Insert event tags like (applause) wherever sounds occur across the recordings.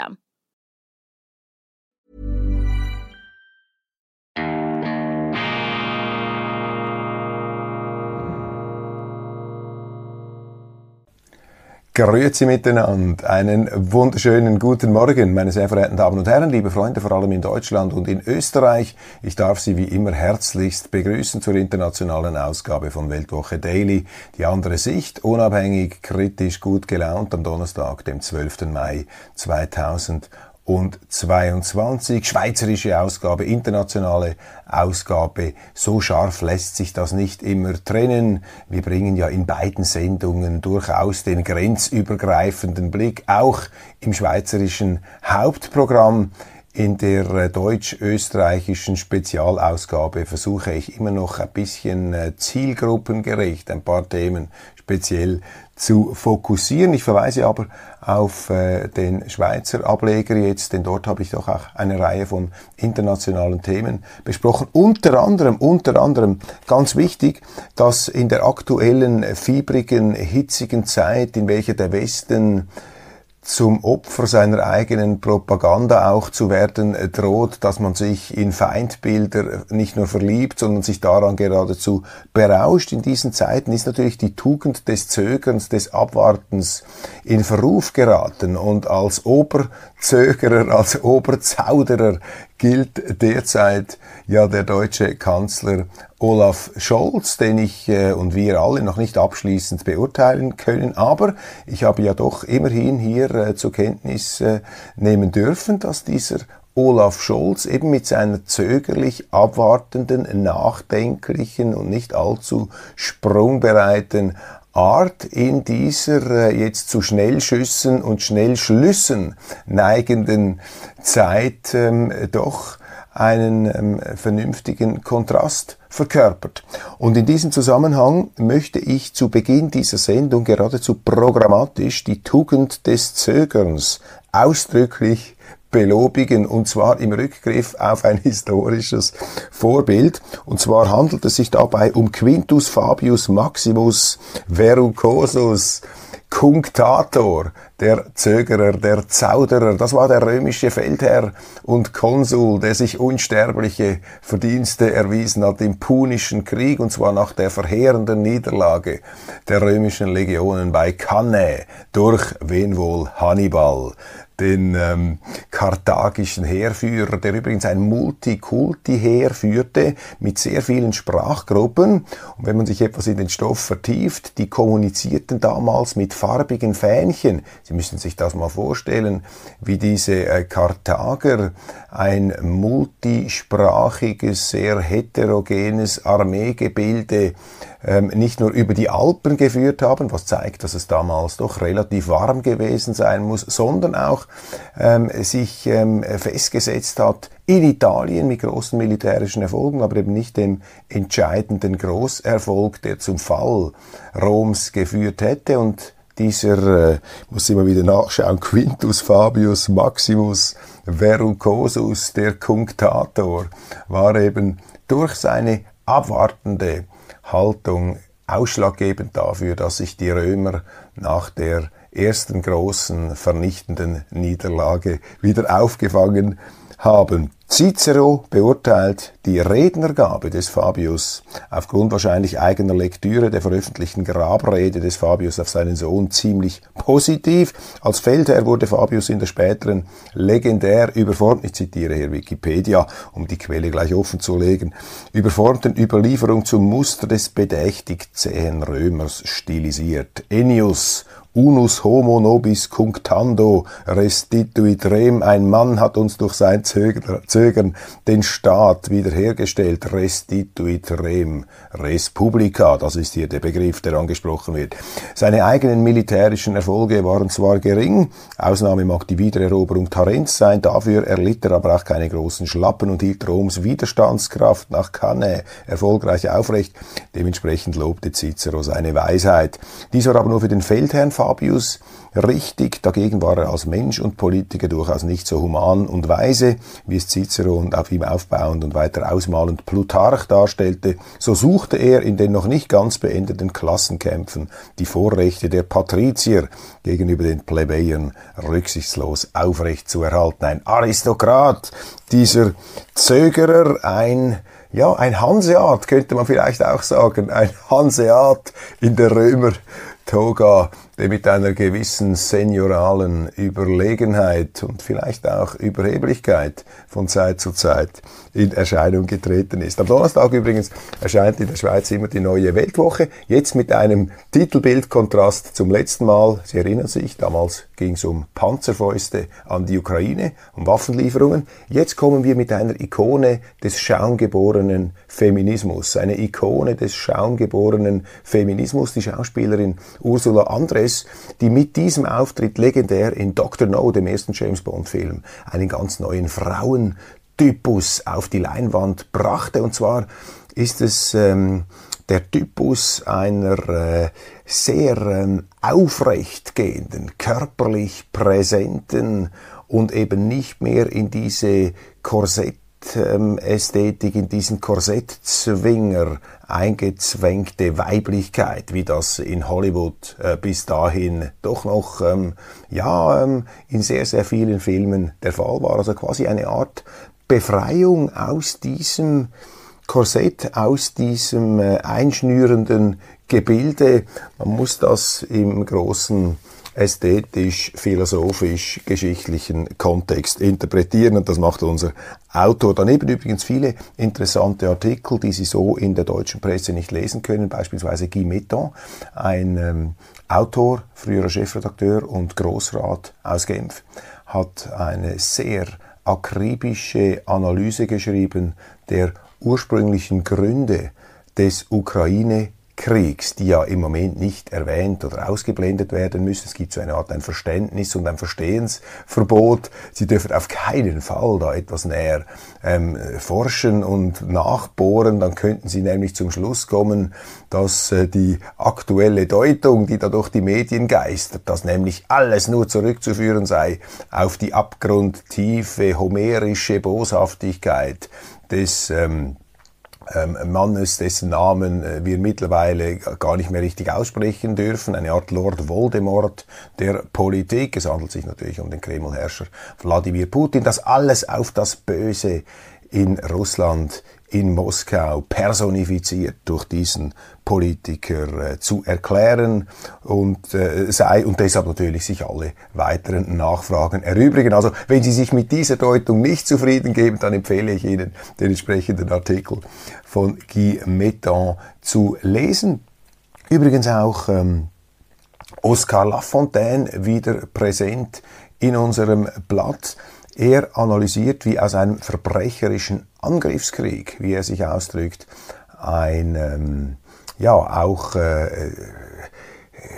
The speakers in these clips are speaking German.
system. Grüezi miteinander. Einen wunderschönen guten Morgen, meine sehr verehrten Damen und Herren, liebe Freunde, vor allem in Deutschland und in Österreich. Ich darf Sie wie immer herzlichst begrüßen zur internationalen Ausgabe von Weltwoche Daily. Die andere Sicht, unabhängig, kritisch, gut gelaunt am Donnerstag, dem 12. Mai 2000 und 22. Schweizerische Ausgabe, internationale Ausgabe. So scharf lässt sich das nicht immer trennen. Wir bringen ja in beiden Sendungen durchaus den grenzübergreifenden Blick, auch im schweizerischen Hauptprogramm. In der äh, deutsch-österreichischen Spezialausgabe versuche ich immer noch ein bisschen äh, zielgruppengerecht ein paar Themen speziell zu fokussieren. Ich verweise aber auf äh, den Schweizer Ableger jetzt, denn dort habe ich doch auch eine Reihe von internationalen Themen besprochen. Unter anderem, unter anderem ganz wichtig, dass in der aktuellen fiebrigen, hitzigen Zeit, in welcher der Westen zum Opfer seiner eigenen Propaganda auch zu werden droht, dass man sich in Feindbilder nicht nur verliebt, sondern sich daran geradezu berauscht. In diesen Zeiten ist natürlich die Tugend des Zögerns, des Abwartens in Verruf geraten und als Oberzögerer, als Oberzauderer gilt derzeit ja der deutsche Kanzler Olaf Scholz, den ich äh, und wir alle noch nicht abschließend beurteilen können. Aber ich habe ja doch immerhin hier äh, zur Kenntnis äh, nehmen dürfen, dass dieser Olaf Scholz eben mit seiner zögerlich abwartenden, nachdenklichen und nicht allzu sprungbereiten Art in dieser äh, jetzt zu Schnellschüssen und Schnellschlüssen neigenden Zeit ähm, doch einen ähm, vernünftigen Kontrast verkörpert. Und in diesem Zusammenhang möchte ich zu Beginn dieser Sendung geradezu programmatisch die Tugend des Zögerns ausdrücklich belobigen, und zwar im Rückgriff auf ein historisches Vorbild. Und zwar handelt es sich dabei um Quintus Fabius Maximus Verrucosus, Cunctator, der Zögerer, der Zauderer. Das war der römische Feldherr und Konsul, der sich unsterbliche Verdienste erwiesen hat im Punischen Krieg, und zwar nach der verheerenden Niederlage der römischen Legionen bei Cannae durch wen wohl Hannibal den ähm, karthagischen Heerführer, der übrigens ein Multikulti-Heer führte mit sehr vielen Sprachgruppen. Und wenn man sich etwas in den Stoff vertieft, die kommunizierten damals mit farbigen Fähnchen. Sie müssen sich das mal vorstellen, wie diese äh, Karthager ein multisprachiges, sehr heterogenes Armeegebilde ähm, nicht nur über die Alpen geführt haben, was zeigt, dass es damals doch relativ warm gewesen sein muss, sondern auch ähm, sich ähm, festgesetzt hat in Italien mit großen militärischen Erfolgen, aber eben nicht dem entscheidenden Großerfolg, der zum Fall Roms geführt hätte. Und dieser, äh, muss immer wieder nachschauen, (laughs) Quintus Fabius Maximus Verrucosus, der Cunctator, war eben durch seine abwartende Haltung ausschlaggebend dafür, dass sich die Römer nach der ersten großen vernichtenden Niederlage wieder aufgefangen haben. Cicero beurteilt die Rednergabe des Fabius aufgrund wahrscheinlich eigener Lektüre der veröffentlichten Grabrede des Fabius auf seinen Sohn ziemlich positiv. Als Feldherr wurde Fabius in der späteren legendär überformt, ich zitiere hier Wikipedia, um die Quelle gleich offen zu legen, überformten Überlieferung zum Muster des bedächtig zähen Römers stilisiert. Ennius unus homo nobis cunctando restituit rem. Ein Mann hat uns durch sein Zögern den Staat wiederhergestellt. Restituit rem. Res publica, das ist hier der Begriff, der angesprochen wird. Seine eigenen militärischen Erfolge waren zwar gering, Ausnahme mag die Wiedereroberung Tarents sein, dafür erlitt er aber auch keine großen Schlappen und hielt Roms Widerstandskraft nach Cannae erfolgreich aufrecht. Dementsprechend lobte Cicero seine Weisheit. Dies war aber nur für den Feldherrn Fabius richtig, dagegen war er als Mensch und Politiker durchaus nicht so human und weise, wie es Cicero und auf ihm aufbauend und weiter ausmalend Plutarch darstellte, so suchte er in den noch nicht ganz beendeten Klassenkämpfen die Vorrechte der Patrizier gegenüber den Plebejern rücksichtslos aufrecht zu erhalten. Ein Aristokrat, dieser Zögerer, ein ja, ein Hanseat könnte man vielleicht auch sagen, ein Hanseat in der Römer Toga, der mit einer gewissen senioralen Überlegenheit und vielleicht auch Überheblichkeit von Zeit zu Zeit in Erscheinung getreten ist. Am Donnerstag übrigens erscheint in der Schweiz immer die neue Weltwoche, jetzt mit einem Titelbildkontrast zum letzten Mal. Sie erinnern sich, damals ging es um Panzerfäuste an die Ukraine, um Waffenlieferungen. Jetzt kommen wir mit einer Ikone des schaumgeborenen Feminismus, eine Ikone des schaumgeborenen Feminismus, die Schauspielerin Ursula Andres, die mit diesem Auftritt legendär in Dr. No, dem ersten James Bond Film, einen ganz neuen Frauentypus auf die Leinwand brachte. Und zwar ist es ähm, der Typus einer äh, sehr ähm, aufrecht gehenden, körperlich präsenten und eben nicht mehr in diese Korsett Ästhetik, in diesen Korsettzwinger eingezwängte Weiblichkeit, wie das in Hollywood äh, bis dahin doch noch ähm, ja ähm, in sehr sehr vielen Filmen der Fall war. Also quasi eine Art Befreiung aus diesem Korsett, aus diesem äh, einschnürenden Gebilde. Man muss das im großen ästhetisch, philosophisch, geschichtlichen Kontext interpretieren. Und das macht unser Autor. Daneben übrigens viele interessante Artikel, die Sie so in der deutschen Presse nicht lesen können, beispielsweise Guy Metton, ein ähm, Autor, früherer Chefredakteur und Großrat aus Genf, hat eine sehr akribische Analyse geschrieben der ursprünglichen Gründe des Ukraine Kriegs, die ja im Moment nicht erwähnt oder ausgeblendet werden müssen. Es gibt so eine Art ein Verständnis und ein Verstehensverbot. Sie dürfen auf keinen Fall da etwas näher ähm, forschen und nachbohren. Dann könnten Sie nämlich zum Schluss kommen, dass äh, die aktuelle Deutung, die da durch die Medien geistert, dass nämlich alles nur zurückzuführen sei auf die abgrundtiefe homerische Boshaftigkeit des ähm, ähm, Mannes, dessen Namen äh, wir mittlerweile gar nicht mehr richtig aussprechen dürfen, eine Art Lord Voldemort der Politik. Es handelt sich natürlich um den Kremlherrscher Wladimir Putin. Das alles auf das Böse in Russland, in Moskau personifiziert durch diesen Politiker äh, zu erklären und äh, sei und deshalb natürlich sich alle weiteren Nachfragen erübrigen. Also wenn Sie sich mit dieser Deutung nicht zufrieden geben, dann empfehle ich Ihnen den entsprechenden Artikel von Guy Mettan zu lesen. Übrigens auch ähm, Oscar Lafontaine wieder präsent in unserem Blatt. Er analysiert, wie aus einem verbrecherischen Angriffskrieg, wie er sich ausdrückt, ein ähm, ja auch äh,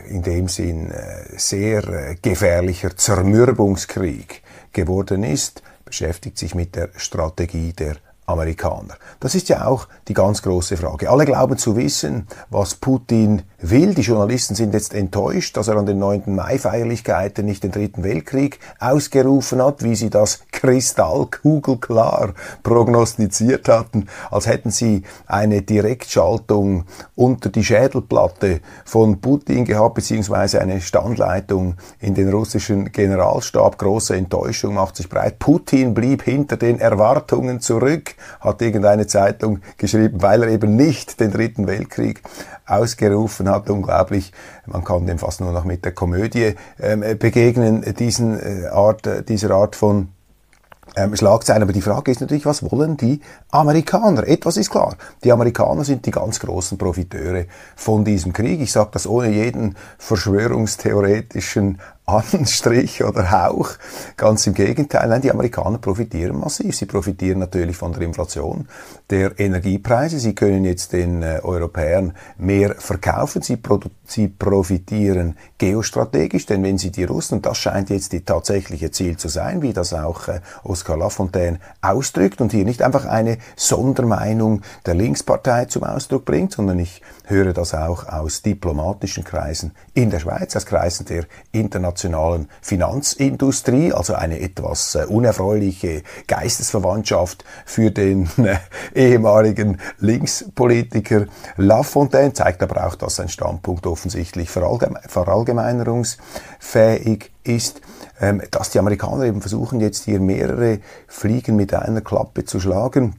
in dem Sinn äh, sehr äh, gefährlicher Zermürbungskrieg geworden ist, beschäftigt sich mit der Strategie der Amerikaner. Das ist ja auch die ganz große Frage. Alle glauben zu wissen, was Putin will. Die Journalisten sind jetzt enttäuscht, dass er an den 9. Mai-Feierlichkeiten nicht den Dritten Weltkrieg ausgerufen hat, wie sie das (laughs) kristallkugelklar prognostiziert hatten, als hätten sie eine Direktschaltung unter die Schädelplatte von Putin gehabt, beziehungsweise eine Standleitung in den russischen Generalstab. Große Enttäuschung macht sich breit. Putin blieb hinter den Erwartungen zurück, hat irgendeine Zeitung geschrieben, weil er eben nicht den Dritten Weltkrieg ausgerufen hat. Unglaublich. Man kann dem fast nur noch mit der Komödie ähm, begegnen, diesen äh, Art, dieser Art von ähm, Schlagzeilen. Aber die Frage ist natürlich, was wollen die Amerikaner? Etwas ist klar. Die Amerikaner sind die ganz großen Profiteure von diesem Krieg. Ich sage das ohne jeden verschwörungstheoretischen Anstrich oder Hauch. Ganz im Gegenteil. Nein, die Amerikaner profitieren massiv. Sie profitieren natürlich von der Inflation der Energiepreise. Sie können jetzt den äh, Europäern mehr verkaufen. Sie, sie profitieren geostrategisch, denn wenn sie die Russen, und das scheint jetzt die tatsächliche Ziel zu sein, wie das auch äh, Oskar Lafontaine ausdrückt und hier nicht einfach eine Sondermeinung der Linkspartei zum Ausdruck bringt, sondern ich höre das auch aus diplomatischen Kreisen. In der Schweiz, aus Kreisen der internationalen Finanzindustrie, also eine etwas äh, unerfreuliche Geistesverwandtschaft für den äh, ehemaligen Linkspolitiker Lafontaine, zeigt aber auch, dass sein Standpunkt offensichtlich verallgemeinerungsfähig ist, ähm, dass die Amerikaner eben versuchen jetzt hier mehrere Fliegen mit einer Klappe zu schlagen,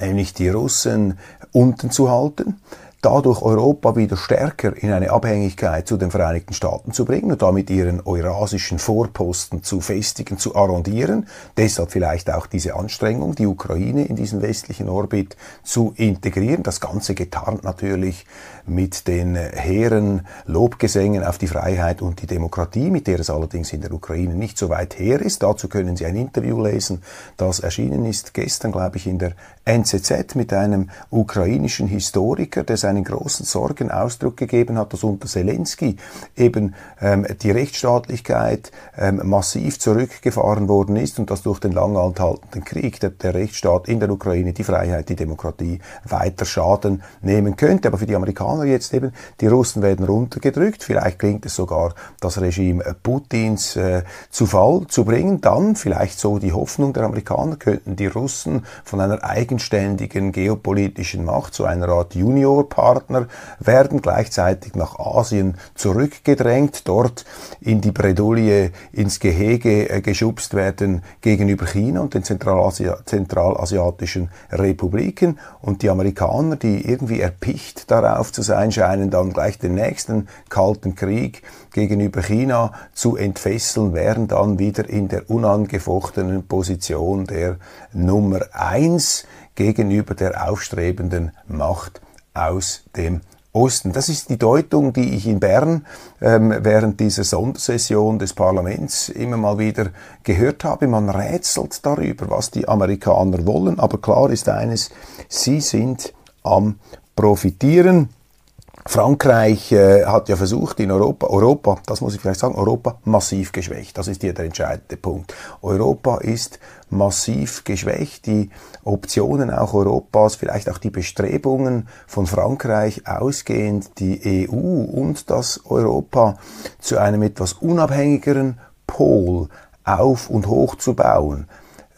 nämlich die Russen unten zu halten, dadurch Europa wieder stärker in eine Abhängigkeit zu den Vereinigten Staaten zu bringen und damit ihren eurasischen Vorposten zu festigen, zu arrondieren. Deshalb vielleicht auch diese Anstrengung, die Ukraine in diesen westlichen Orbit zu integrieren. Das Ganze getarnt natürlich mit den hehren Lobgesängen auf die Freiheit und die Demokratie, mit der es allerdings in der Ukraine nicht so weit her ist. Dazu können Sie ein Interview lesen, das erschienen ist gestern, glaube ich, in der NZZ mit einem ukrainischen Historiker, der seinen großen Sorgen Ausdruck gegeben hat, dass unter Zelensky eben ähm, die Rechtsstaatlichkeit ähm, massiv zurückgefahren worden ist und dass durch den lang anhaltenden Krieg der, der Rechtsstaat in der Ukraine, die Freiheit, die Demokratie weiter Schaden nehmen könnte. Aber für die Amerikaner jetzt eben, die Russen werden runtergedrückt, vielleicht gelingt es sogar, das Regime Putins äh, zu Fall zu bringen. Dann vielleicht so die Hoffnung der Amerikaner, könnten die Russen von einer eigenständigen geopolitischen Macht zu einer Art Juniorpartner werden, gleichzeitig nach Asien zurückgedrängt, dort in die Bredouille, ins Gehege äh, geschubst werden gegenüber China und den Zentralasia zentralasiatischen Republiken und die Amerikaner, die irgendwie erpicht darauf zu sein scheinen, dann gleich den nächsten Kalten Krieg gegenüber China zu entfesseln, wären dann wieder in der unangefochtenen Position der Nummer eins gegenüber der aufstrebenden Macht aus dem Osten. Das ist die Deutung, die ich in Bern ähm, während dieser Sondersession des Parlaments immer mal wieder gehört habe. Man rätselt darüber, was die Amerikaner wollen, aber klar ist eines, sie sind am Profitieren Frankreich äh, hat ja versucht in Europa, Europa, das muss ich vielleicht sagen, Europa massiv geschwächt. Das ist hier der entscheidende Punkt. Europa ist massiv geschwächt. Die Optionen auch Europas, vielleicht auch die Bestrebungen von Frankreich ausgehend, die EU und das Europa zu einem etwas unabhängigeren Pol auf und hoch zu bauen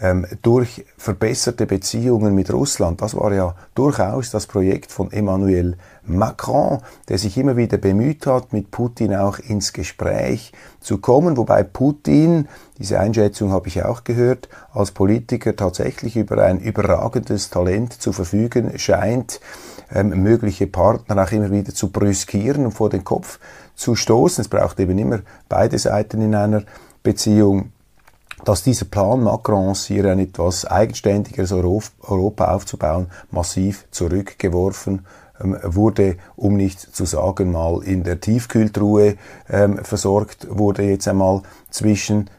ähm, durch verbesserte Beziehungen mit Russland. Das war ja durchaus das Projekt von Emmanuel Macron, der sich immer wieder bemüht hat, mit Putin auch ins Gespräch zu kommen, wobei Putin, diese Einschätzung habe ich auch gehört, als Politiker tatsächlich über ein überragendes Talent zu verfügen scheint, ähm, mögliche Partner auch immer wieder zu brüskieren und vor den Kopf zu stoßen. Es braucht eben immer beide Seiten in einer Beziehung dass dieser Plan Macrons, hier ein etwas eigenständigeres Europa aufzubauen, massiv zurückgeworfen ähm, wurde, um nicht zu sagen, mal in der Tiefkühltruhe ähm, versorgt wurde jetzt einmal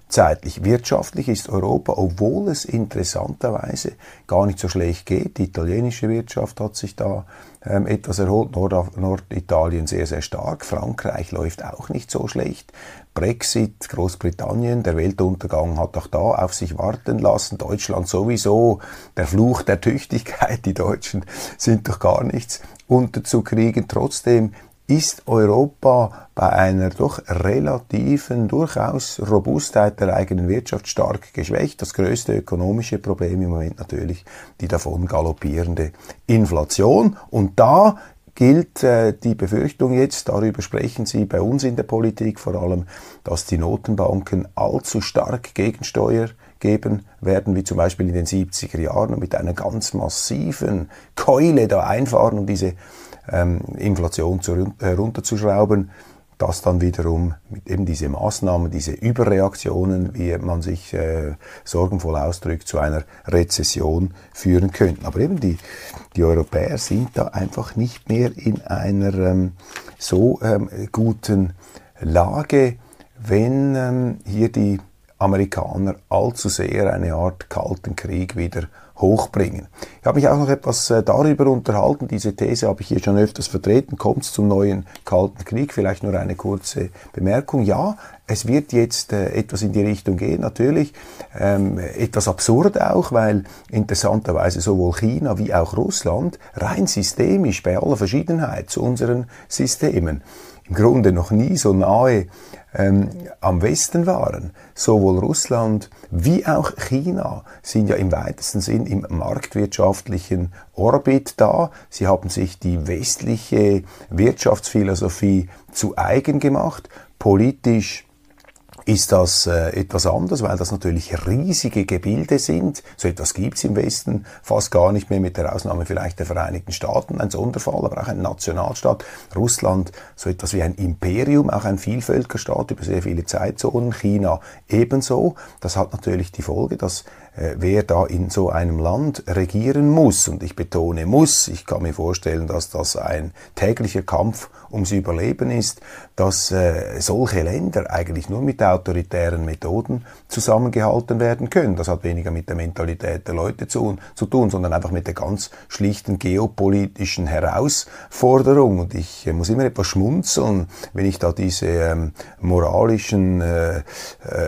zwischenzeitlich. Wirtschaftlich ist Europa, obwohl es interessanterweise gar nicht so schlecht geht, die italienische Wirtschaft hat sich da ähm, etwas erholt, Nord Norditalien sehr, sehr stark, Frankreich läuft auch nicht so schlecht, Brexit, Großbritannien, der Weltuntergang hat auch da auf sich warten lassen. Deutschland sowieso, der Fluch der Tüchtigkeit, die Deutschen sind doch gar nichts unterzukriegen. Trotzdem ist Europa bei einer doch relativen, durchaus Robustheit der eigenen Wirtschaft stark geschwächt. Das größte ökonomische Problem im Moment natürlich die davon galoppierende Inflation. Und da gilt äh, die Befürchtung jetzt, darüber sprechen Sie bei uns in der Politik vor allem, dass die Notenbanken allzu stark Gegensteuer geben werden, wie zum Beispiel in den 70er Jahren und mit einer ganz massiven Keule da einfahren, um diese ähm, Inflation zu, äh, runterzuschrauben. das dann wiederum mit eben diese Maßnahmen, diese Überreaktionen, wie man sich äh, sorgenvoll ausdrückt, zu einer Rezession führen könnten. Aber eben die, die Europäer sind da einfach nicht mehr in einer ähm, so ähm, guten Lage, wenn ähm, hier die Amerikaner allzu sehr eine Art kalten Krieg wieder hochbringen. Ich habe mich auch noch etwas äh, darüber unterhalten, diese These habe ich hier schon öfters vertreten, kommt es zum neuen Kalten Krieg, vielleicht nur eine kurze Bemerkung. Ja, es wird jetzt äh, etwas in die Richtung gehen, natürlich. Ähm, etwas absurd auch, weil interessanterweise sowohl China wie auch Russland rein systemisch bei aller Verschiedenheit zu unseren Systemen im Grunde noch nie so nahe ähm, am Westen waren. Sowohl Russland wie auch China sind ja im weitesten Sinn im marktwirtschaftlichen Orbit da. Sie haben sich die westliche Wirtschaftsphilosophie zu eigen gemacht, politisch ist das äh, etwas anders, weil das natürlich riesige Gebilde sind. So etwas gibt's im Westen fast gar nicht mehr, mit der Ausnahme vielleicht der Vereinigten Staaten, ein Sonderfall, aber auch ein Nationalstaat. Russland so etwas wie ein Imperium, auch ein Vielvölkerstaat über sehr viele Zeitzonen. China ebenso. Das hat natürlich die Folge, dass wer da in so einem Land regieren muss, und ich betone muss, ich kann mir vorstellen, dass das ein täglicher Kampf ums Überleben ist, dass äh, solche Länder eigentlich nur mit autoritären Methoden zusammengehalten werden können. Das hat weniger mit der Mentalität der Leute zu, zu tun, sondern einfach mit der ganz schlichten geopolitischen Herausforderung. Und ich äh, muss immer etwas schmunzeln, wenn ich da diese ähm, moralischen äh, äh,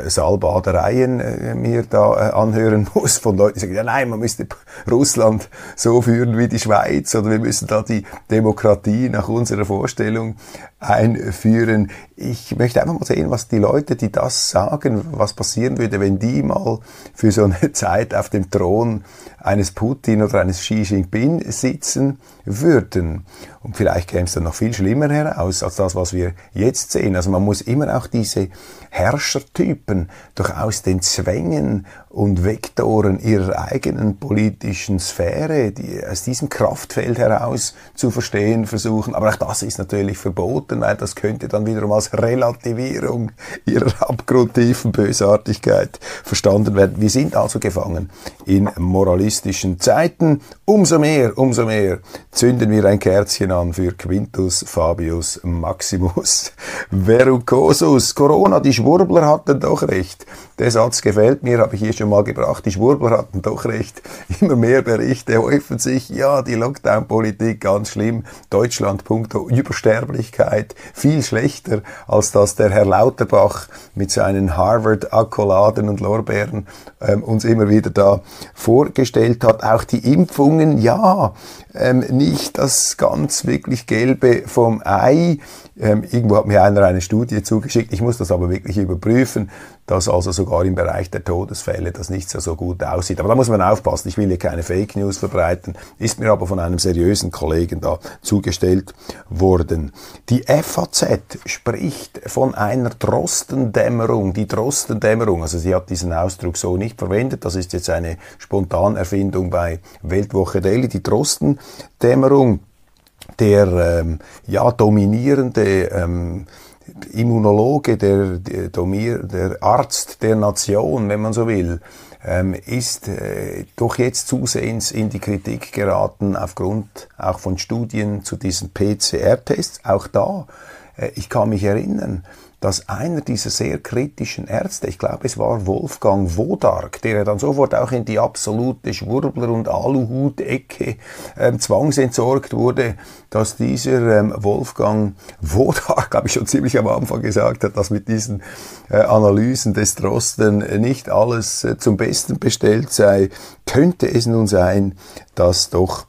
Salbadereien äh, mir da äh, anhören (laughs) muss von Leuten, die sagen, ja nein, man müsste Russland so führen wie die Schweiz oder wir müssen da die Demokratie nach unserer Vorstellung einführen. Ich möchte einfach mal sehen, was die Leute, die das sagen, was passieren würde, wenn die mal für so eine (laughs) Zeit auf dem Thron eines Putin oder eines Xi Jinping sitzen würden. Und vielleicht käme es dann noch viel schlimmer heraus als das, was wir jetzt sehen. Also man muss immer auch diese Herrschertypen durchaus den Zwängen und Vektoren ihrer eigenen politischen Sphäre, die aus diesem Kraftfeld heraus zu verstehen versuchen. Aber auch das ist natürlich verboten, weil das könnte dann wiederum als Relativierung ihrer abgrundtiefen Bösartigkeit verstanden werden. Wir sind also gefangen in moralistischen Zeiten. Umso mehr, umso mehr zünden wir ein Kerzchen an für Quintus Fabius Maximus (laughs) Verrucosus. Corona, die Schwurbler hatten doch recht. Der Satz gefällt mir, habe ich hier schon mal gebracht. Die Schwurbler hatten doch recht. Immer mehr Berichte häufen sich. Ja, die Lockdown-Politik ganz schlimm. Deutschland punkto Übersterblichkeit viel schlechter, als das der Herr Lauterbach mit seinen Harvard-Akkoladen und Lorbeeren ähm, uns immer wieder da vorgestellt hat. Auch die Impfungen, ja, ähm, nicht das ganz wirklich Gelbe vom Ei. Ähm, irgendwo hat mir einer eine Studie zugeschickt, ich muss das aber wirklich überprüfen, dass also sogar im Bereich der Todesfälle das nicht so, so gut aussieht. Aber da muss man aufpassen, ich will hier keine Fake News verbreiten, ist mir aber von einem seriösen Kollegen da zugestellt worden. Die FAZ spricht von einer Drostendämmerung, die Drostendämmerung, also sie hat diesen Ausdruck so nicht verwendet, das ist jetzt eine Spontanerfindung bei Weltwoche Daily, die Drostendämmerung der ähm, ja, dominierende ähm, Immunologe, der, der, der Arzt der Nation, wenn man so will, ähm, ist äh, doch jetzt zusehends in die Kritik geraten aufgrund auch von Studien zu diesen PCR-Tests. Auch da, äh, ich kann mich erinnern, dass einer dieser sehr kritischen Ärzte, ich glaube es war Wolfgang Wodark, der ja dann sofort auch in die absolute Schwurbler- und Aluhut-Ecke ähm, zwangsentsorgt wurde, dass dieser ähm, Wolfgang Wodark, glaube ich schon ziemlich am Anfang gesagt hat, dass mit diesen äh, Analysen des Drosten nicht alles äh, zum Besten bestellt sei, könnte es nun sein, dass doch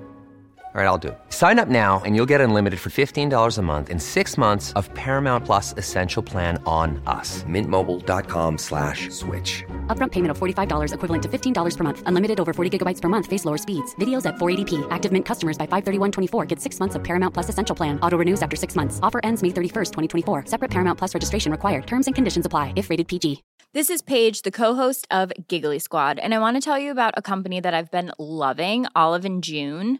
All right, I'll do it. Sign up now and you'll get unlimited for $15 a month in six months of Paramount Plus Essential Plan on us. Mintmobile.com slash switch. Upfront payment of $45 equivalent to $15 per month. Unlimited over 40 gigabytes per month. Face lower speeds. Videos at 480p. Active Mint customers by 531.24 get six months of Paramount Plus Essential Plan. Auto renews after six months. Offer ends May 31st, 2024. Separate Paramount Plus registration required. Terms and conditions apply if rated PG. This is Paige, the co-host of Giggly Squad, and I want to tell you about a company that I've been loving, Olive and June.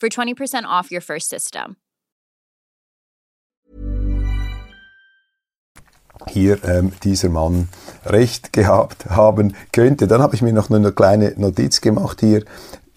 for 20% off your first system. hier ähm, dieser Mann recht gehabt haben könnte. Dann habe ich mir noch eine kleine Notiz gemacht hier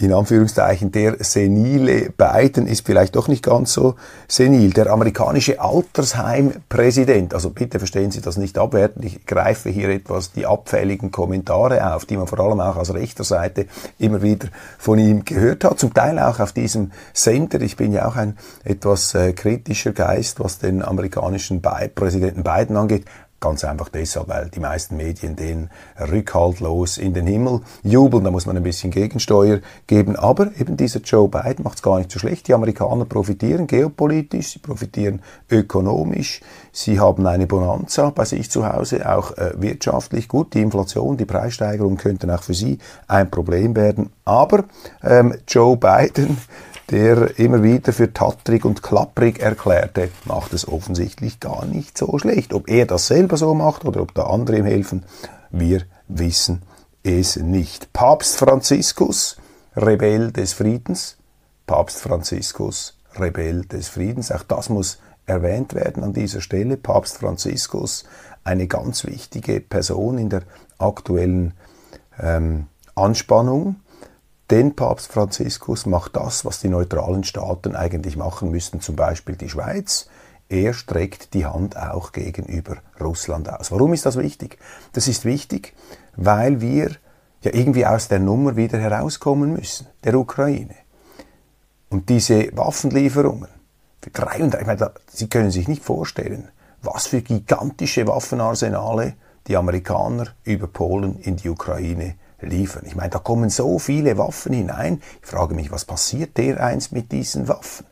in Anführungszeichen, der senile Biden ist vielleicht doch nicht ganz so senil. Der amerikanische Altersheimpräsident, also bitte verstehen Sie das nicht abwertend, ich greife hier etwas die abfälligen Kommentare auf, die man vor allem auch aus rechter Seite immer wieder von ihm gehört hat, zum Teil auch auf diesem Sender. Ich bin ja auch ein etwas äh, kritischer Geist, was den amerikanischen Präsidenten Biden angeht. Ganz einfach deshalb, weil die meisten Medien den rückhaltlos in den Himmel jubeln. Da muss man ein bisschen Gegensteuer geben. Aber eben dieser Joe Biden macht es gar nicht so schlecht. Die Amerikaner profitieren geopolitisch, sie profitieren ökonomisch. Sie haben eine Bonanza bei sich zu Hause, auch äh, wirtschaftlich gut. Die Inflation, die Preissteigerung könnten auch für sie ein Problem werden. Aber ähm, Joe Biden der immer wieder für tattrig und klapprig erklärte, macht es offensichtlich gar nicht so schlecht. Ob er das selber so macht oder ob da andere ihm helfen, wir wissen es nicht. Papst Franziskus, Rebell des Friedens. Papst Franziskus, Rebell des Friedens. Auch das muss erwähnt werden an dieser Stelle. Papst Franziskus, eine ganz wichtige Person in der aktuellen ähm, Anspannung. Denn Papst Franziskus macht das, was die neutralen Staaten eigentlich machen müssten, zum Beispiel die Schweiz. Er streckt die Hand auch gegenüber Russland aus. Warum ist das wichtig? Das ist wichtig, weil wir ja irgendwie aus der Nummer wieder herauskommen müssen, der Ukraine. Und diese Waffenlieferungen, für 300, ich meine, Sie können sich nicht vorstellen, was für gigantische Waffenarsenale die Amerikaner über Polen in die Ukraine liefern. Ich meine, da kommen so viele Waffen hinein. Ich frage mich, was passiert dereinst mit diesen Waffen?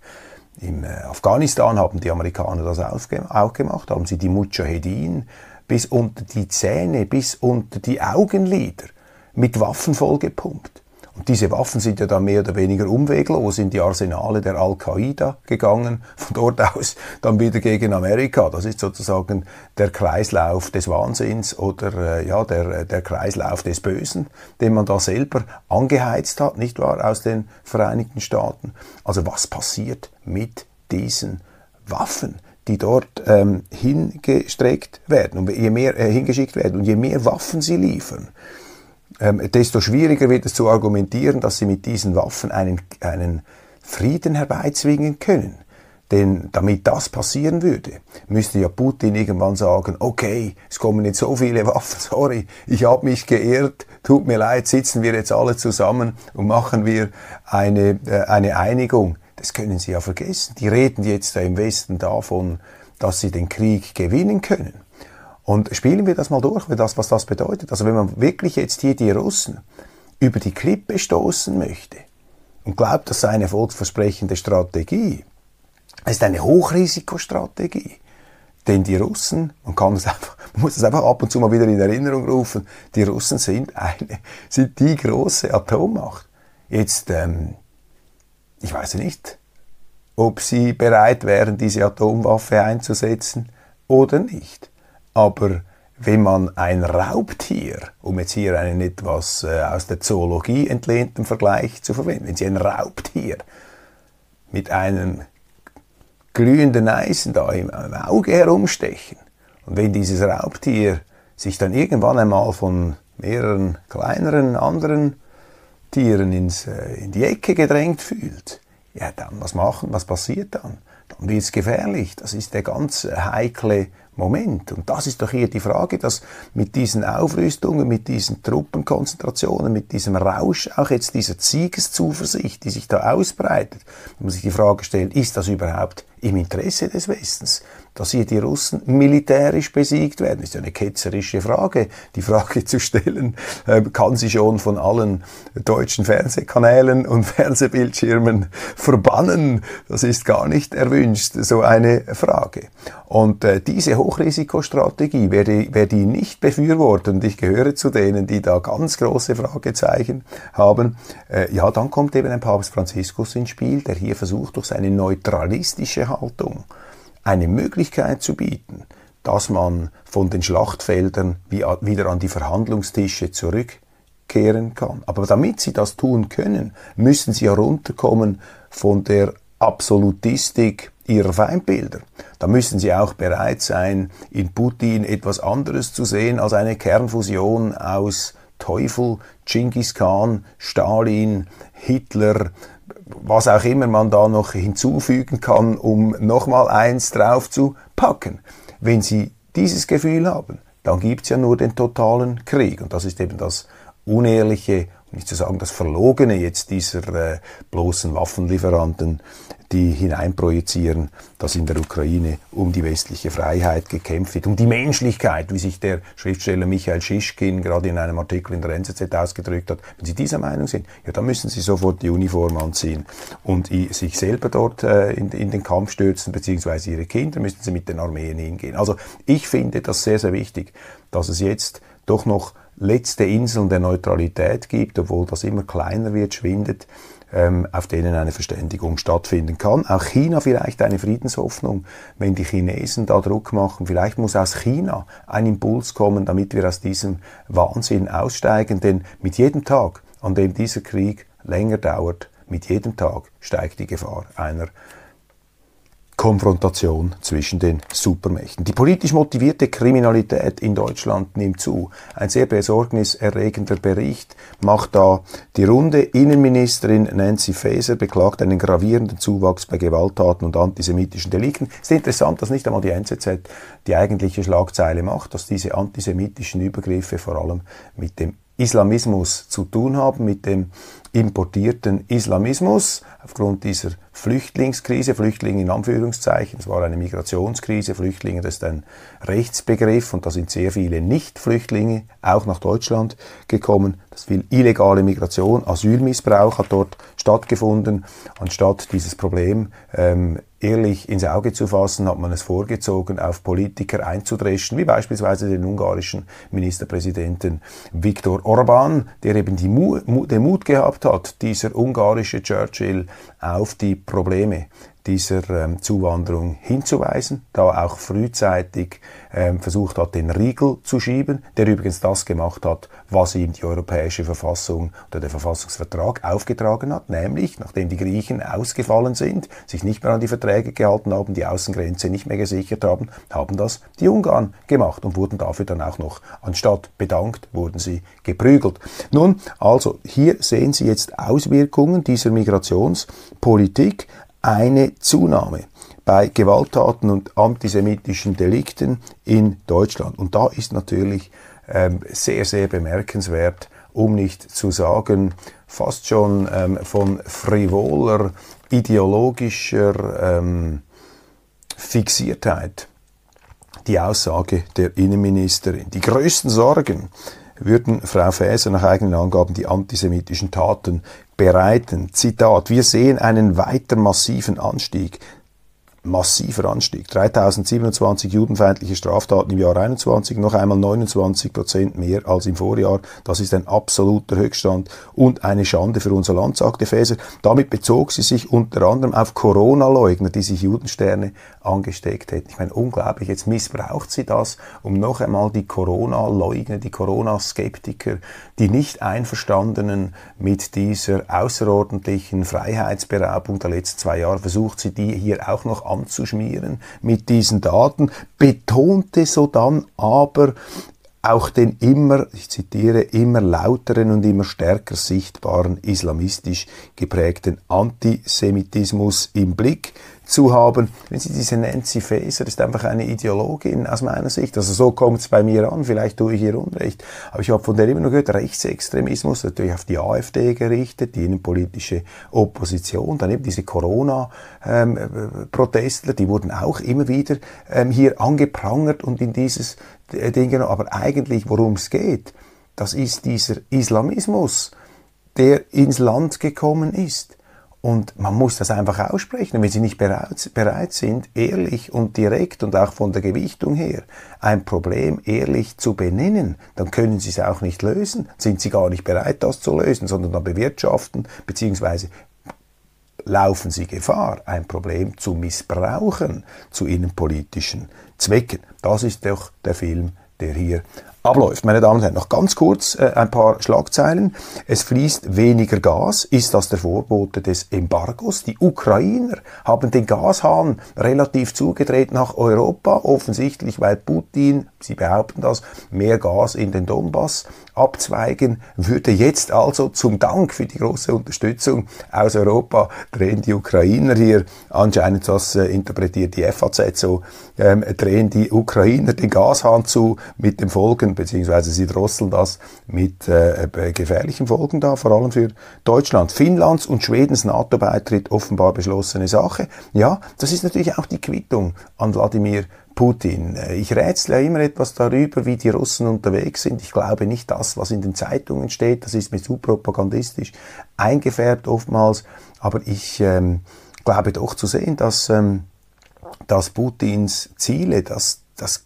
Im äh, Afghanistan haben die Amerikaner das auch gemacht, haben sie die Mujahedin bis unter die Zähne, bis unter die Augenlider mit Waffen vollgepumpt. Und diese Waffen sind ja dann mehr oder weniger umweglos in die Arsenale der Al-Qaida gegangen, von dort aus dann wieder gegen Amerika. Das ist sozusagen der Kreislauf des Wahnsinns oder äh, ja, der, der Kreislauf des Bösen, den man da selber angeheizt hat, nicht wahr, aus den Vereinigten Staaten. Also was passiert mit diesen Waffen? die dort ähm, hingestreckt werden und je mehr äh, hingeschickt werden und je mehr Waffen sie liefern, ähm, desto schwieriger wird es zu argumentieren, dass sie mit diesen Waffen einen, einen Frieden herbeizwingen können. Denn damit das passieren würde, müsste ja Putin irgendwann sagen, okay, es kommen jetzt so viele Waffen, (laughs) sorry, ich habe mich geirrt, tut mir leid, sitzen wir jetzt alle zusammen und machen wir eine, äh, eine Einigung. Das können Sie ja vergessen. Die reden jetzt da im Westen davon, dass sie den Krieg gewinnen können. Und spielen wir das mal durch, das, was das bedeutet. Also wenn man wirklich jetzt hier die Russen über die Klippe stoßen möchte und glaubt, das sei eine volksversprechende Strategie, es ist eine Hochrisikostrategie. Denn die Russen, man kann es (laughs) einfach, man muss es einfach ab und zu mal wieder in Erinnerung rufen, die Russen sind eine, sind die große Atommacht. Jetzt, ähm, ich weiß nicht, ob sie bereit wären, diese Atomwaffe einzusetzen oder nicht. Aber wenn man ein Raubtier, um jetzt hier einen etwas äh, aus der Zoologie entlehnten Vergleich zu verwenden, wenn Sie ein Raubtier mit einem glühenden Eisen da im, Auge herumstechen und wenn dieses Raubtier sich dann irgendwann einmal von mehreren kleineren anderen Tieren ins, äh, in die Ecke gedrängt fühlt, ja dann was machen, was passiert dann? Wird es gefährlich. Das ist der ganz heikle Moment. Und das ist doch hier die Frage, dass mit diesen Aufrüstungen, mit diesen Truppenkonzentrationen, mit diesem Rausch, auch jetzt dieser Siegeszuversicht, die sich da ausbreitet, man sich die Frage stellt, ist das überhaupt im Interesse des Westens? Dass hier die Russen militärisch besiegt werden, ist ja eine ketzerische Frage. Die Frage zu stellen, äh, kann sie schon von allen deutschen Fernsehkanälen und (laughs) Fernsehbildschirmen verbannen. Das ist gar nicht erwünscht, so eine Frage. Und äh, diese Hochrisikostrategie, wer die, wer die nicht befürwortet, und ich gehöre zu denen, die da ganz große Fragezeichen haben, äh, ja, dann kommt eben ein Papst Franziskus ins Spiel, der hier versucht, durch seine neutralistische Haltung eine Möglichkeit zu bieten, dass man von den Schlachtfeldern wieder an die Verhandlungstische zurückkehren kann. Aber damit sie das tun können, müssen sie herunterkommen von der Absolutistik ihrer Feindbilder. Da müssen sie auch bereit sein, in Putin etwas anderes zu sehen als eine Kernfusion aus Teufel, Genghis Khan, Stalin, Hitler, was auch immer man da noch hinzufügen kann, um nochmal eins drauf zu packen. Wenn Sie dieses Gefühl haben, dann gibt es ja nur den totalen Krieg. Und das ist eben das Unehrliche, nicht zu sagen das Verlogene jetzt dieser äh, bloßen Waffenlieferanten, die hineinprojizieren, dass in der Ukraine um die westliche Freiheit gekämpft wird, um die Menschlichkeit, wie sich der Schriftsteller Michael Schischkin gerade in einem Artikel in der NZZ ausgedrückt hat. Wenn Sie dieser Meinung sind, ja, dann müssen Sie sofort die Uniform anziehen und sich selber dort äh, in, in, den Kampf stürzen, beziehungsweise Ihre Kinder müssen Sie mit den Armeen hingehen. Also ich finde das sehr, sehr wichtig, dass es jetzt doch noch letzte Inseln der Neutralität gibt, obwohl das immer kleiner wird, schwindet ähm, auf denen eine Verständigung stattfinden kann. Auch China vielleicht eine Friedenshoffnung, wenn die Chinesen da Druck machen. Vielleicht muss aus China ein Impuls kommen, damit wir aus diesem Wahnsinn aussteigen. Denn mit jedem Tag, an dem dieser Krieg länger dauert, mit jedem Tag steigt die Gefahr einer Konfrontation zwischen den Supermächten. Die politisch motivierte Kriminalität in Deutschland nimmt zu. Ein sehr besorgniserregender Bericht macht da die Runde. Innenministerin Nancy Faeser beklagt einen gravierenden Zuwachs bei Gewalttaten und antisemitischen Delikten. Es ist interessant, dass nicht einmal die NZZ die eigentliche Schlagzeile macht, dass diese antisemitischen Übergriffe vor allem mit dem Islamismus zu tun haben, mit dem importierten Islamismus aufgrund dieser Flüchtlingskrise, Flüchtlinge in Anführungszeichen, es war eine Migrationskrise, Flüchtlinge, das ist ein Rechtsbegriff und da sind sehr viele Nicht-Flüchtlinge auch nach Deutschland gekommen. Das viel illegale Migration, Asylmissbrauch hat dort stattgefunden. Anstatt dieses Problem ähm, ehrlich ins Auge zu fassen, hat man es vorgezogen, auf Politiker einzudreschen, wie beispielsweise den ungarischen Ministerpräsidenten Viktor Orban, der eben Mu den Mut gehabt hat, dieser ungarische Churchill auf die Probleme dieser ähm, Zuwanderung hinzuweisen, da auch frühzeitig ähm, versucht hat, den Riegel zu schieben, der übrigens das gemacht hat, was ihm die Europäische Verfassung oder der Verfassungsvertrag aufgetragen hat, nämlich nachdem die Griechen ausgefallen sind, sich nicht mehr an die Verträge gehalten haben, die Außengrenze nicht mehr gesichert haben, haben das die Ungarn gemacht und wurden dafür dann auch noch, anstatt bedankt, wurden sie geprügelt. Nun, also hier sehen Sie jetzt Auswirkungen dieser Migrationspolitik eine Zunahme bei Gewalttaten und antisemitischen Delikten in Deutschland. Und da ist natürlich ähm, sehr, sehr bemerkenswert, um nicht zu sagen, fast schon ähm, von frivoler, ideologischer ähm, Fixiertheit die Aussage der Innenministerin. Die größten Sorgen würden Frau Faeser nach eigenen Angaben die antisemitischen Taten bereiten. Zitat, wir sehen einen weiter massiven Anstieg massiver Anstieg. 3027 judenfeindliche Straftaten im Jahr 21, noch einmal 29 Prozent mehr als im Vorjahr. Das ist ein absoluter Höchststand und eine Schande für unser Land, sagte Faeser. Damit bezog sie sich unter anderem auf Corona-Leugner, die sich Judensterne angesteckt hätten. Ich meine, unglaublich. Jetzt missbraucht sie das, um noch einmal die Corona-Leugner, die Corona-Skeptiker, die nicht einverstandenen mit dieser außerordentlichen Freiheitsberaubung der letzten zwei Jahre, versucht sie die hier auch noch anzuschmieren mit diesen Daten, betonte so dann aber auch den immer, ich zitiere, immer lauteren und immer stärker sichtbaren islamistisch geprägten Antisemitismus im Blick. Zu haben. Wenn Sie diese Nancy Faeser ist einfach eine Ideologin aus meiner Sicht. Also so kommt es bei mir an. Vielleicht tue ich ihr Unrecht. Aber ich habe von der immer nur gehört, Rechtsextremismus natürlich auf die AfD gerichtet, die innenpolitische Opposition, dann eben diese Corona-Protestler, die wurden auch immer wieder ähm, hier angeprangert und in dieses äh, Ding genommen. Aber eigentlich, worum es geht, das ist dieser Islamismus, der ins Land gekommen ist. Und man muss das einfach aussprechen. Und wenn Sie nicht bereit, bereit, sind, ehrlich und direkt und auch von der Gewichtung her ein Problem ehrlich zu benennen, dann können Sie es auch nicht lösen. Sind Sie gar nicht bereit, das zu lösen, sondern dann bewirtschaften bzw. laufen Sie Gefahr, ein Problem zu missbrauchen zu innenpolitischen Zwecken. Das ist doch der Film, der hier abläuft. Meine Damen und Herren, noch ganz kurz äh, ein paar Schlagzeilen. Es fließt weniger Gas. Ist das der Vorbote des Embargos? Die Ukrainer haben den Gashahn relativ zugedreht nach Europa, offensichtlich weil Putin, sie behaupten das, mehr Gas in den Donbass abzweigen würde. Jetzt also zum Dank für die große Unterstützung aus Europa drehen die Ukrainer hier, anscheinend das äh, interpretiert die FAZ so, ähm, drehen die Ukrainer den Gashahn zu mit dem Folgen, beziehungsweise sie drosseln das mit äh, gefährlichen Folgen da, vor allem für Deutschland. Finnlands und Schwedens NATO-Beitritt offenbar beschlossene Sache. Ja, das ist natürlich auch die Quittung an Wladimir Putin. Äh, ich rätsle immer etwas darüber, wie die Russen unterwegs sind. Ich glaube nicht das, was in den Zeitungen steht. Das ist mir zu propagandistisch eingefärbt oftmals. Aber ich ähm, glaube doch zu sehen, dass, ähm, dass Putins Ziele, das, das,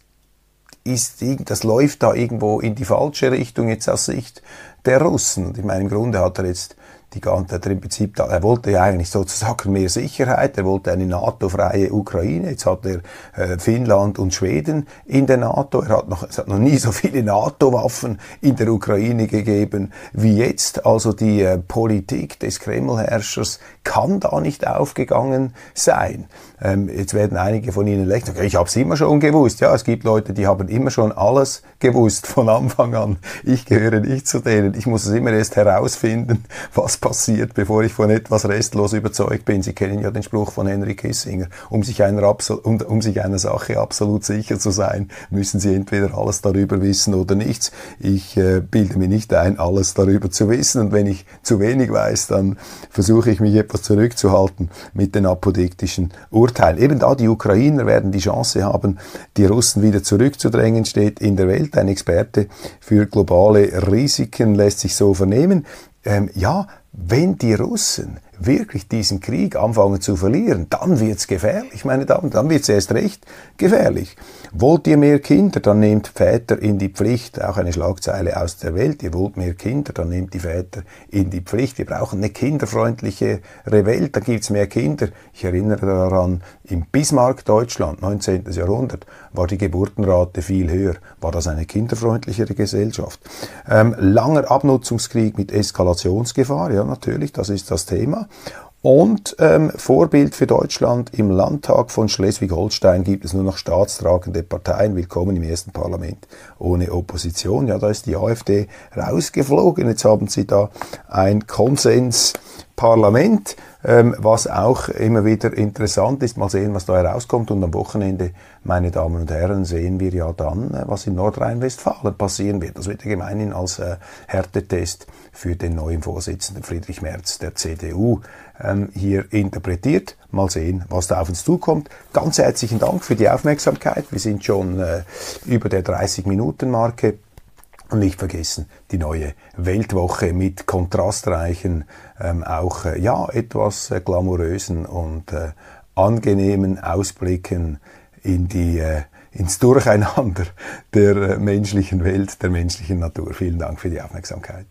ist, das läuft da irgendwo in die falsche Richtung jetzt aus Sicht der Russen. Und ich meine, im Grunde hat er jetzt die ganze, hat er im Prinzip, er wollte ja eigentlich sozusagen mehr Sicherheit, er wollte eine NATO-freie Ukraine, jetzt hat er äh, Finnland und Schweden in der NATO, er hat noch, es hat noch nie so viele NATO-Waffen in der Ukraine gegeben wie jetzt, also die äh, Politik des Kreml-Herrschers kann da nicht aufgegangen sein. Ähm, jetzt werden einige von Ihnen lächeln, okay, ich habe es immer schon gewusst, ja, es gibt Leute, die haben immer schon alles gewusst von Anfang an, ich gehöre nicht zu denen, ich muss es immer erst herausfinden, was passiert, bevor ich von etwas restlos überzeugt bin. Sie kennen ja den Spruch von Henry Kissinger. Um sich einer, um, um sich einer Sache absolut sicher zu sein, müssen Sie entweder alles darüber wissen oder nichts. Ich äh, bilde mir nicht ein, alles darüber zu wissen. Und wenn ich zu wenig weiß, dann versuche ich mich etwas zurückzuhalten mit den apodiktischen Urteilen. Eben da die Ukrainer werden die Chance haben, die Russen wieder zurückzudrängen, steht in der Welt. Ein Experte für globale Risiken lässt sich so vernehmen. Ähm, ja, wenn die Russen wirklich diesen Krieg anfangen zu verlieren, dann wird's gefährlich, meine Damen, dann wird's erst recht gefährlich. Wollt ihr mehr Kinder, dann nehmt Väter in die Pflicht. Auch eine Schlagzeile aus der Welt. Ihr wollt mehr Kinder, dann nehmt die Väter in die Pflicht. Wir brauchen eine kinderfreundlichere Welt, dann gibt's mehr Kinder. Ich erinnere daran, im Bismarck Deutschland, 19. Jahrhundert, war die Geburtenrate viel höher. War das eine kinderfreundlichere Gesellschaft? Ähm, langer Abnutzungskrieg mit Eskalationsgefahr, ja natürlich, das ist das Thema. Und ähm, Vorbild für Deutschland im Landtag von Schleswig-Holstein gibt es nur noch staatstragende Parteien. Willkommen im ersten Parlament ohne Opposition. Ja, da ist die AfD rausgeflogen. Jetzt haben sie da ein Konsensparlament, ähm, was auch immer wieder interessant ist. Mal sehen, was da herauskommt. Und am Wochenende, meine Damen und Herren, sehen wir ja dann, äh, was in Nordrhein-Westfalen passieren wird. Das wird ja gemeinhin als äh, Härtetest für den neuen Vorsitzenden Friedrich Merz der CDU ähm, hier interpretiert. Mal sehen, was da auf uns zukommt. Ganz herzlichen Dank für die Aufmerksamkeit. Wir sind schon äh, über der 30-Minuten-Marke. Und nicht vergessen, die neue Weltwoche mit kontrastreichen, ähm, auch äh, ja, etwas äh, glamourösen und äh, angenehmen Ausblicken in die, äh, ins Durcheinander der äh, menschlichen Welt, der menschlichen Natur. Vielen Dank für die Aufmerksamkeit.